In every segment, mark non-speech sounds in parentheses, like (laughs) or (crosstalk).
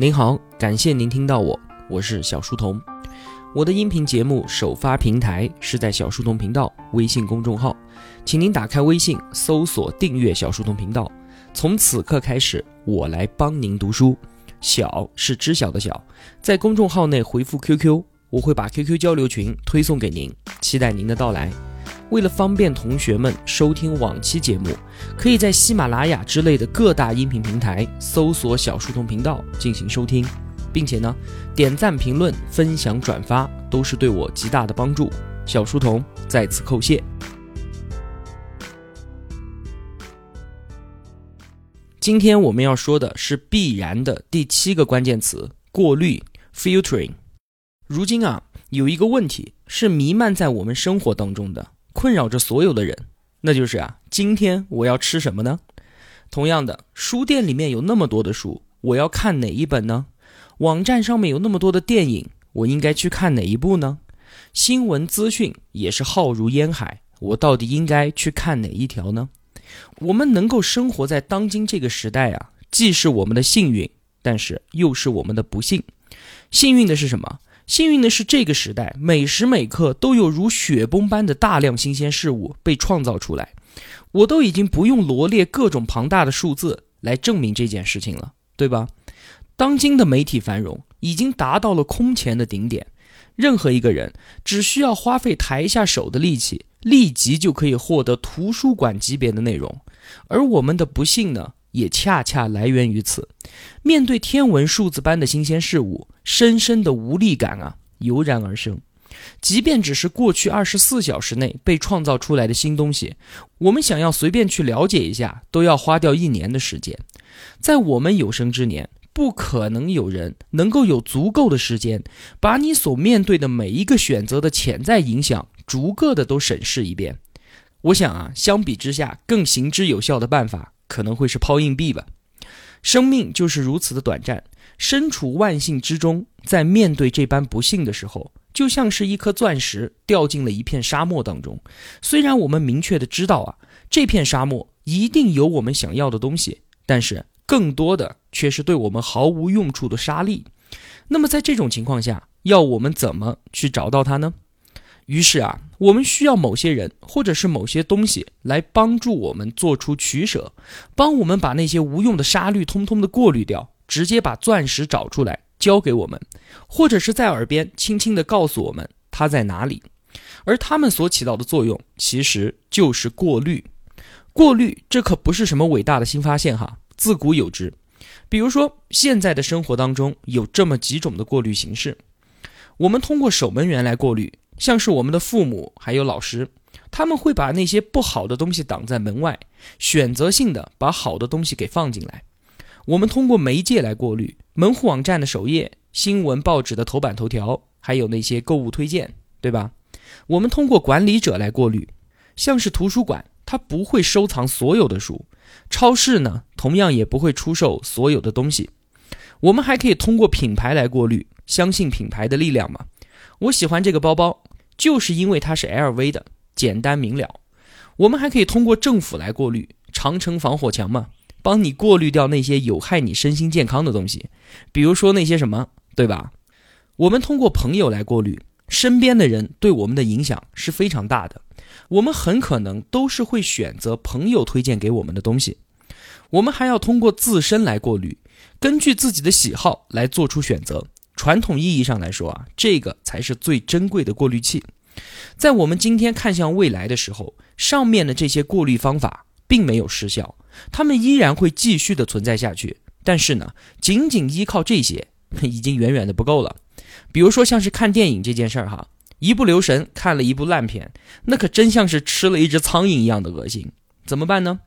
您好，感谢您听到我，我是小书童。我的音频节目首发平台是在小书童频道微信公众号，请您打开微信搜索订阅小书童频道。从此刻开始，我来帮您读书。小是知晓的小，在公众号内回复 QQ，我会把 QQ 交流群推送给您，期待您的到来。为了方便同学们收听往期节目，可以在喜马拉雅之类的各大音频平台搜索“小书童频道”进行收听，并且呢，点赞、评论、分享、转发都是对我极大的帮助。小书童在此叩谢。今天我们要说的是必然的第七个关键词：过滤 （filtering）。如今啊，有一个问题是弥漫在我们生活当中的。困扰着所有的人，那就是啊，今天我要吃什么呢？同样的，书店里面有那么多的书，我要看哪一本呢？网站上面有那么多的电影，我应该去看哪一部呢？新闻资讯也是浩如烟海，我到底应该去看哪一条呢？我们能够生活在当今这个时代啊，既是我们的幸运，但是又是我们的不幸。幸运的是什么？幸运的是，这个时代每时每刻都有如雪崩般的大量新鲜事物被创造出来，我都已经不用罗列各种庞大的数字来证明这件事情了，对吧？当今的媒体繁荣已经达到了空前的顶点，任何一个人只需要花费抬一下手的力气，立即就可以获得图书馆级别的内容，而我们的不幸呢？也恰恰来源于此，面对天文数字般的新鲜事物，深深的无力感啊油然而生。即便只是过去二十四小时内被创造出来的新东西，我们想要随便去了解一下，都要花掉一年的时间。在我们有生之年，不可能有人能够有足够的时间，把你所面对的每一个选择的潜在影响，逐个的都审视一遍。我想啊，相比之下，更行之有效的办法。可能会是抛硬币吧，生命就是如此的短暂。身处万幸之中，在面对这般不幸的时候，就像是一颗钻石掉进了一片沙漠当中。虽然我们明确的知道啊，这片沙漠一定有我们想要的东西，但是更多的却是对我们毫无用处的沙粒。那么在这种情况下，要我们怎么去找到它呢？于是啊，我们需要某些人或者是某些东西来帮助我们做出取舍，帮我们把那些无用的沙粒通通的过滤掉，直接把钻石找出来交给我们，或者是在耳边轻轻的告诉我们它在哪里。而他们所起到的作用其实就是过滤。过滤这可不是什么伟大的新发现哈，自古有之。比如说，现在的生活当中有这么几种的过滤形式，我们通过守门员来过滤。像是我们的父母还有老师，他们会把那些不好的东西挡在门外，选择性的把好的东西给放进来。我们通过媒介来过滤，门户网站的首页、新闻报纸的头版头条，还有那些购物推荐，对吧？我们通过管理者来过滤，像是图书馆，它不会收藏所有的书；超市呢，同样也不会出售所有的东西。我们还可以通过品牌来过滤，相信品牌的力量嘛？我喜欢这个包包。就是因为它是 LV 的，简单明了。我们还可以通过政府来过滤长城防火墙嘛，帮你过滤掉那些有害你身心健康的东西，比如说那些什么，对吧？我们通过朋友来过滤，身边的人对我们的影响是非常大的，我们很可能都是会选择朋友推荐给我们的东西。我们还要通过自身来过滤，根据自己的喜好来做出选择。传统意义上来说啊，这个才是最珍贵的过滤器。在我们今天看向未来的时候，上面的这些过滤方法并没有失效，它们依然会继续的存在下去。但是呢，仅仅依靠这些 (laughs) 已经远远的不够了。比如说像是看电影这件事儿哈，一不留神看了一部烂片，那可真像是吃了一只苍蝇一样的恶心。怎么办呢？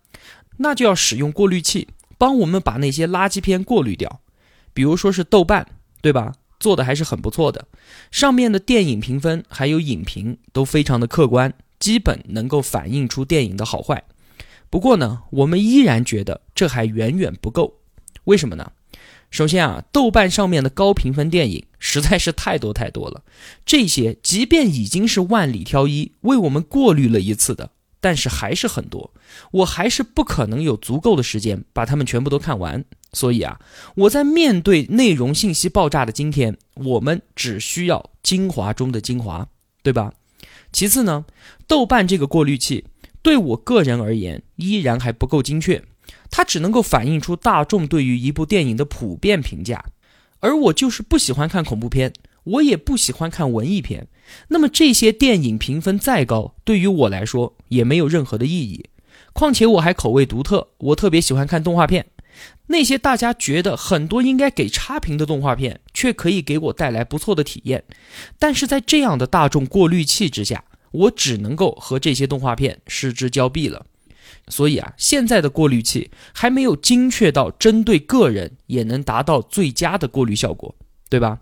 那就要使用过滤器，帮我们把那些垃圾片过滤掉。比如说是豆瓣，对吧？做的还是很不错的，上面的电影评分还有影评都非常的客观，基本能够反映出电影的好坏。不过呢，我们依然觉得这还远远不够。为什么呢？首先啊，豆瓣上面的高评分电影实在是太多太多了，这些即便已经是万里挑一为我们过滤了一次的，但是还是很多，我还是不可能有足够的时间把它们全部都看完。所以啊，我在面对内容信息爆炸的今天，我们只需要精华中的精华，对吧？其次呢，豆瓣这个过滤器对我个人而言依然还不够精确，它只能够反映出大众对于一部电影的普遍评价，而我就是不喜欢看恐怖片，我也不喜欢看文艺片，那么这些电影评分再高，对于我来说也没有任何的意义。况且我还口味独特，我特别喜欢看动画片。那些大家觉得很多应该给差评的动画片，却可以给我带来不错的体验。但是在这样的大众过滤器之下，我只能够和这些动画片失之交臂了。所以啊，现在的过滤器还没有精确到针对个人也能达到最佳的过滤效果，对吧？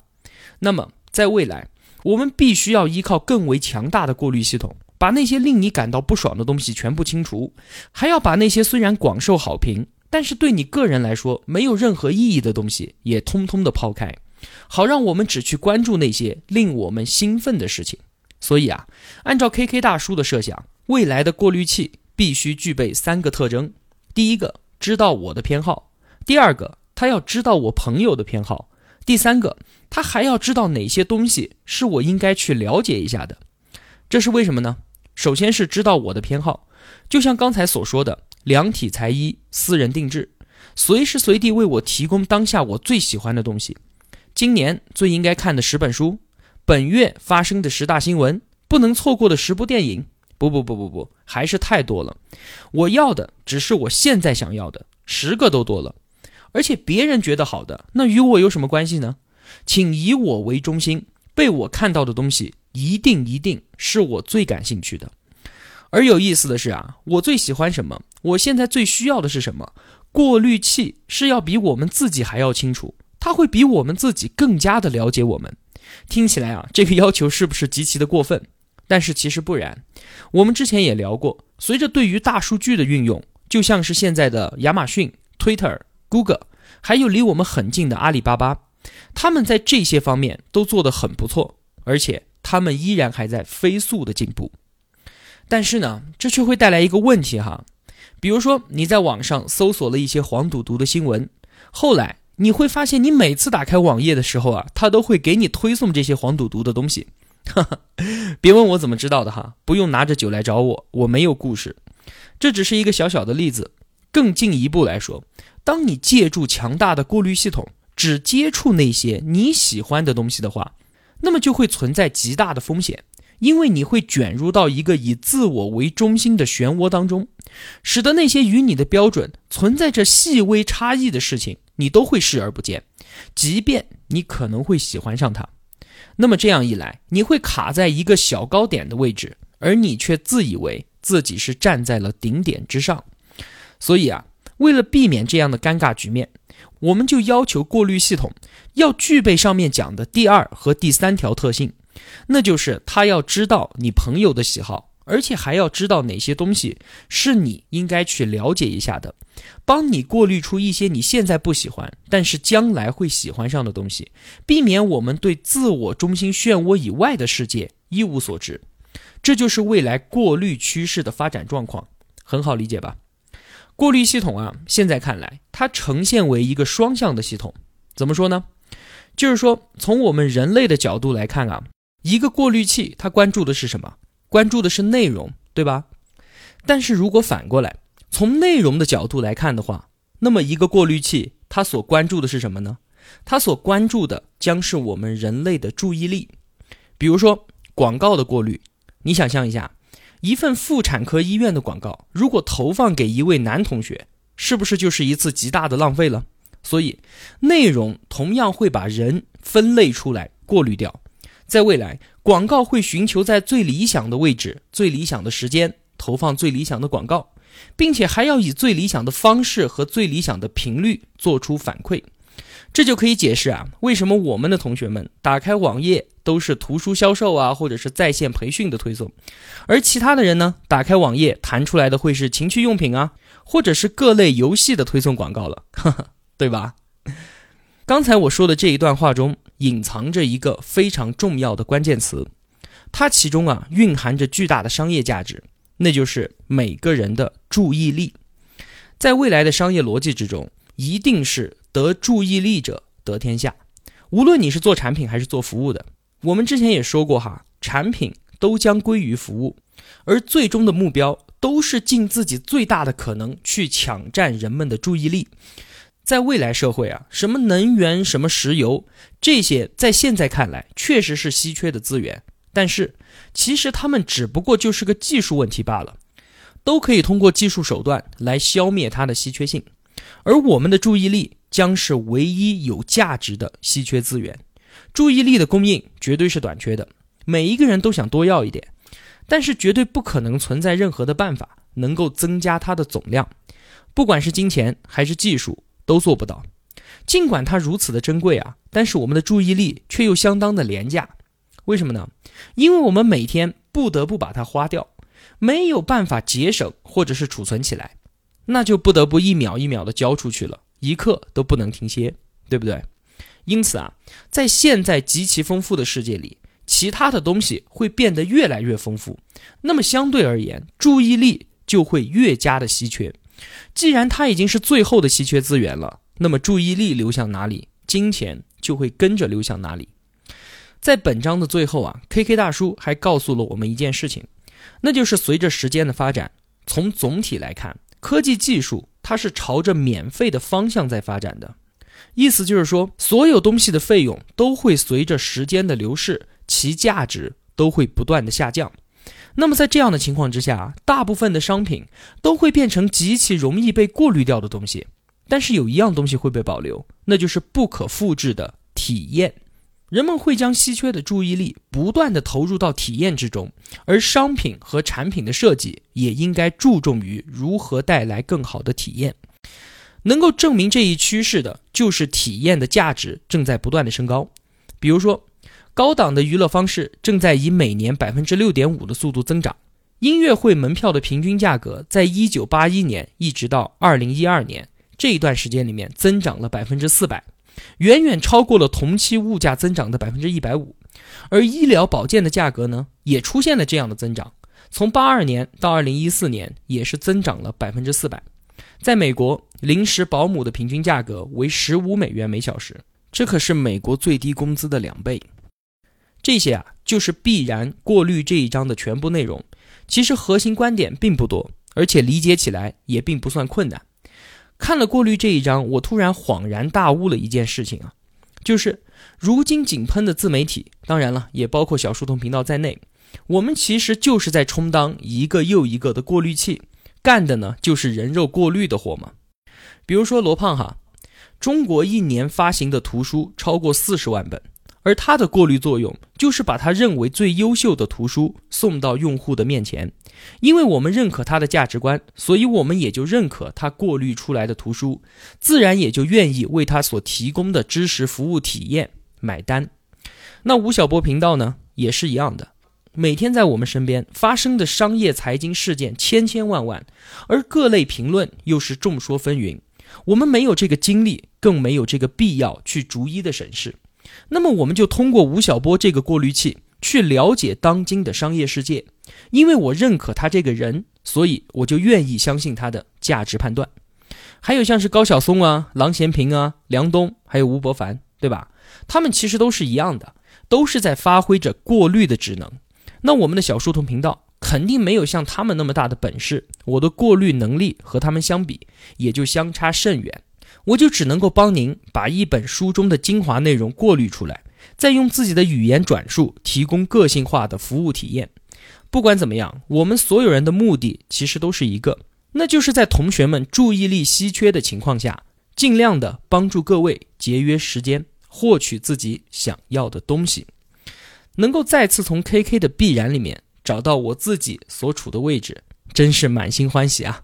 那么在未来，我们必须要依靠更为强大的过滤系统。把那些令你感到不爽的东西全部清除，还要把那些虽然广受好评，但是对你个人来说没有任何意义的东西也通通的抛开，好让我们只去关注那些令我们兴奋的事情。所以啊，按照 KK 大叔的设想，未来的过滤器必须具备三个特征：第一个，知道我的偏好；第二个，他要知道我朋友的偏好；第三个，他还要知道哪些东西是我应该去了解一下的。这是为什么呢？首先是知道我的偏好，就像刚才所说的，量体裁衣，私人定制，随时随地为我提供当下我最喜欢的东西。今年最应该看的十本书，本月发生的十大新闻，不能错过的十部电影。不不不不不，还是太多了。我要的只是我现在想要的，十个都多了。而且别人觉得好的，那与我有什么关系呢？请以我为中心，被我看到的东西。一定一定是我最感兴趣的，而有意思的是啊，我最喜欢什么？我现在最需要的是什么？过滤器是要比我们自己还要清楚，它会比我们自己更加的了解我们。听起来啊，这个要求是不是极其的过分？但是其实不然。我们之前也聊过，随着对于大数据的运用，就像是现在的亚马逊、Twitter、Google，还有离我们很近的阿里巴巴，他们在这些方面都做得很不错，而且。他们依然还在飞速的进步，但是呢，这却会带来一个问题哈。比如说，你在网上搜索了一些黄赌毒的新闻，后来你会发现，你每次打开网页的时候啊，它都会给你推送这些黄赌毒的东西。(laughs) 别问我怎么知道的哈，不用拿着酒来找我，我没有故事。这只是一个小小的例子。更进一步来说，当你借助强大的过滤系统，只接触那些你喜欢的东西的话。那么就会存在极大的风险，因为你会卷入到一个以自我为中心的漩涡当中，使得那些与你的标准存在着细微差异的事情，你都会视而不见，即便你可能会喜欢上它。那么这样一来，你会卡在一个小高点的位置，而你却自以为自己是站在了顶点之上。所以啊，为了避免这样的尴尬局面。我们就要求过滤系统要具备上面讲的第二和第三条特性，那就是他要知道你朋友的喜好，而且还要知道哪些东西是你应该去了解一下的，帮你过滤出一些你现在不喜欢，但是将来会喜欢上的东西，避免我们对自我中心漩涡以外的世界一无所知。这就是未来过滤趋势的发展状况，很好理解吧？过滤系统啊，现在看来，它呈现为一个双向的系统。怎么说呢？就是说，从我们人类的角度来看啊，一个过滤器它关注的是什么？关注的是内容，对吧？但是如果反过来，从内容的角度来看的话，那么一个过滤器它所关注的是什么呢？它所关注的将是我们人类的注意力。比如说广告的过滤，你想象一下。一份妇产科医院的广告，如果投放给一位男同学，是不是就是一次极大的浪费了？所以，内容同样会把人分类出来，过滤掉。在未来，广告会寻求在最理想的位置、最理想的时间投放最理想的广告，并且还要以最理想的方式和最理想的频率做出反馈。这就可以解释啊，为什么我们的同学们打开网页都是图书销售啊，或者是在线培训的推送，而其他的人呢，打开网页弹出来的会是情趣用品啊，或者是各类游戏的推送广告了，(laughs) 对吧？刚才我说的这一段话中隐藏着一个非常重要的关键词，它其中啊蕴含着巨大的商业价值，那就是每个人的注意力，在未来的商业逻辑之中。一定是得注意力者得天下。无论你是做产品还是做服务的，我们之前也说过哈，产品都将归于服务，而最终的目标都是尽自己最大的可能去抢占人们的注意力。在未来社会啊，什么能源、什么石油这些，在现在看来确实是稀缺的资源，但是其实它们只不过就是个技术问题罢了，都可以通过技术手段来消灭它的稀缺性。而我们的注意力将是唯一有价值的稀缺资源，注意力的供应绝对是短缺的，每一个人都想多要一点，但是绝对不可能存在任何的办法能够增加它的总量，不管是金钱还是技术。都做不到，尽管它如此的珍贵啊，但是我们的注意力却又相当的廉价。为什么呢？因为我们每天不得不把它花掉，没有办法节省或者是储存起来，那就不得不一秒一秒的交出去了，一刻都不能停歇，对不对？因此啊，在现在极其丰富的世界里，其他的东西会变得越来越丰富，那么相对而言，注意力就会越加的稀缺。既然它已经是最后的稀缺资源了，那么注意力流向哪里，金钱就会跟着流向哪里。在本章的最后啊，K K 大叔还告诉了我们一件事情，那就是随着时间的发展，从总体来看，科技技术它是朝着免费的方向在发展的。意思就是说，所有东西的费用都会随着时间的流逝，其价值都会不断的下降。那么在这样的情况之下，大部分的商品都会变成极其容易被过滤掉的东西。但是有一样东西会被保留，那就是不可复制的体验。人们会将稀缺的注意力不断的投入到体验之中，而商品和产品的设计也应该注重于如何带来更好的体验。能够证明这一趋势的，就是体验的价值正在不断的升高。比如说。高档的娱乐方式正在以每年百分之六点五的速度增长。音乐会门票的平均价格，在一九八一年一直到二零一二年这一段时间里面增长了百分之四百，远远超过了同期物价增长的百分之一百五。而医疗保健的价格呢，也出现了这样的增长，从八二年到二零一四年也是增长了百分之四百。在美国，临时保姆的平均价格为十五美元每小时，这可是美国最低工资的两倍。这些啊，就是必然过滤这一章的全部内容。其实核心观点并不多，而且理解起来也并不算困难。看了过滤这一章，我突然恍然大悟了一件事情啊，就是如今井喷的自媒体，当然了，也包括小书童频道在内，我们其实就是在充当一个又一个的过滤器，干的呢就是人肉过滤的活嘛。比如说罗胖哈，中国一年发行的图书超过四十万本。而它的过滤作用，就是把他认为最优秀的图书送到用户的面前，因为我们认可他的价值观，所以我们也就认可他过滤出来的图书，自然也就愿意为他所提供的知识服务体验买单。那吴晓波频道呢，也是一样的，每天在我们身边发生的商业财经事件千千万万，而各类评论又是众说纷纭，我们没有这个精力，更没有这个必要去逐一的审视。那么我们就通过吴晓波这个过滤器去了解当今的商业世界，因为我认可他这个人，所以我就愿意相信他的价值判断。还有像是高晓松啊、郎咸平啊、梁冬，还有吴伯凡，对吧？他们其实都是一样的，都是在发挥着过滤的职能。那我们的小书童频道肯定没有像他们那么大的本事，我的过滤能力和他们相比也就相差甚远。我就只能够帮您把一本书中的精华内容过滤出来，再用自己的语言转述，提供个性化的服务体验。不管怎么样，我们所有人的目的其实都是一个，那就是在同学们注意力稀缺的情况下，尽量的帮助各位节约时间，获取自己想要的东西。能够再次从 KK 的必然里面找到我自己所处的位置，真是满心欢喜啊！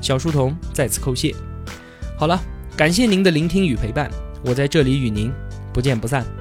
小书童再次叩谢。好了，感谢您的聆听与陪伴，我在这里与您不见不散。